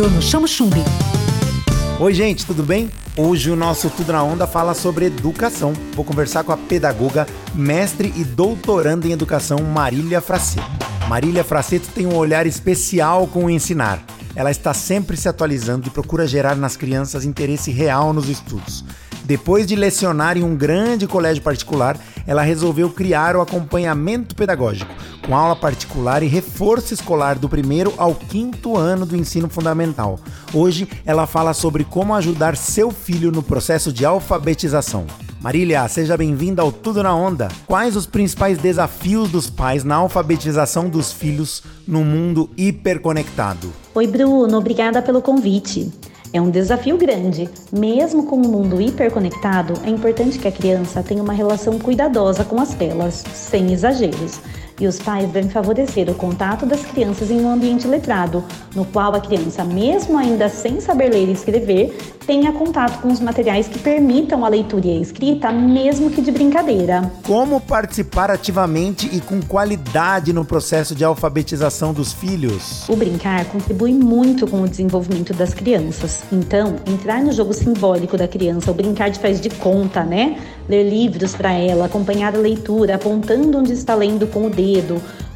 Bruno Chamo Chumbi. Oi, gente, tudo bem? Hoje o nosso Tudo na Onda fala sobre educação. Vou conversar com a pedagoga, mestre e doutoranda em educação Marília Fraceto. Marília Fraceto tem um olhar especial com o ensinar. Ela está sempre se atualizando e procura gerar nas crianças interesse real nos estudos. Depois de lecionar em um grande colégio particular, ela resolveu criar o acompanhamento pedagógico, com aula particular e reforço escolar do primeiro ao quinto ano do ensino fundamental. Hoje ela fala sobre como ajudar seu filho no processo de alfabetização. Marília, seja bem-vinda ao Tudo na Onda. Quais os principais desafios dos pais na alfabetização dos filhos no mundo hiperconectado? Oi, Bruno, obrigada pelo convite. É um desafio grande. Mesmo com o um mundo hiperconectado, é importante que a criança tenha uma relação cuidadosa com as telas, sem exageros e os pais devem favorecer o contato das crianças em um ambiente letrado, no qual a criança, mesmo ainda sem saber ler e escrever, tenha contato com os materiais que permitam a leitura e a escrita, mesmo que de brincadeira. Como participar ativamente e com qualidade no processo de alfabetização dos filhos? O brincar contribui muito com o desenvolvimento das crianças. Então, entrar no jogo simbólico da criança, o brincar de faz de conta, né? Ler livros para ela, acompanhar a leitura, apontando onde está lendo com o dedo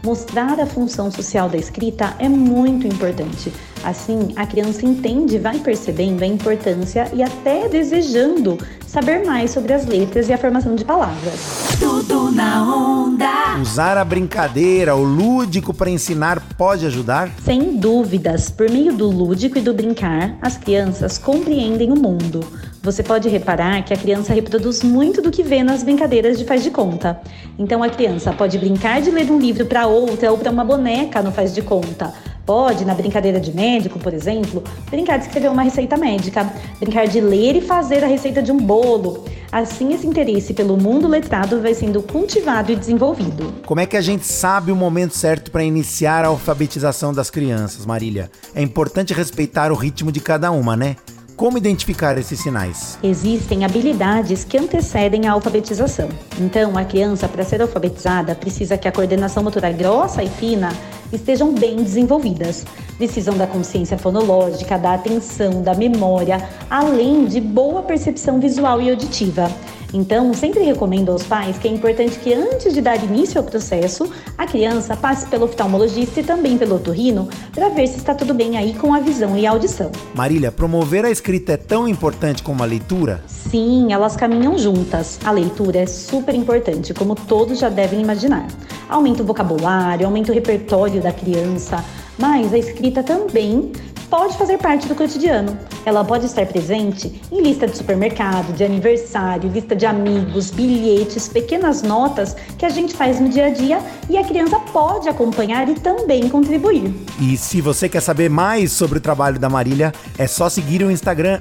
mostrar a função social da escrita é muito importante. Assim, a criança entende, vai percebendo a importância e até desejando saber mais sobre as letras e a formação de palavras. Tudo na onda. Usar a brincadeira, o lúdico para ensinar pode ajudar? Sem dúvidas. Por meio do lúdico e do brincar, as crianças compreendem o mundo. Você pode reparar que a criança reproduz muito do que vê nas brincadeiras de faz de conta. Então a criança pode brincar de ler um livro para outra ou para uma boneca no faz de conta Pode, na brincadeira de médico, por exemplo, brincar de escrever uma receita médica, brincar de ler e fazer a receita de um bolo. Assim, esse interesse pelo mundo letrado vai sendo cultivado e desenvolvido. Como é que a gente sabe o momento certo para iniciar a alfabetização das crianças, Marília? É importante respeitar o ritmo de cada uma, né? Como identificar esses sinais? Existem habilidades que antecedem a alfabetização. Então, a criança, para ser alfabetizada, precisa que a coordenação motora grossa e fina estejam bem desenvolvidas. Precisam da consciência fonológica, da atenção, da memória, além de boa percepção visual e auditiva. Então, sempre recomendo aos pais que é importante que antes de dar início ao processo, a criança passe pelo oftalmologista e também pelo otorrino para ver se está tudo bem aí com a visão e a audição. Marília, promover a escrita é tão importante como a leitura? Sim, elas caminham juntas. A leitura é super importante, como todos já devem imaginar. Aumenta o vocabulário, aumenta o repertório da criança, mas a escrita também pode fazer parte do cotidiano. Ela pode estar presente em lista de supermercado, de aniversário, lista de amigos, bilhetes, pequenas notas que a gente faz no dia a dia e a criança pode acompanhar e também contribuir. E se você quer saber mais sobre o trabalho da Marília, é só seguir o Instagram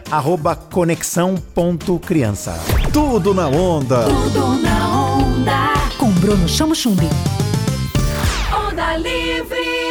conexão.criança. Tudo na onda. Tudo na onda. Com Bruno Chamo Chumbi. Onda Livre.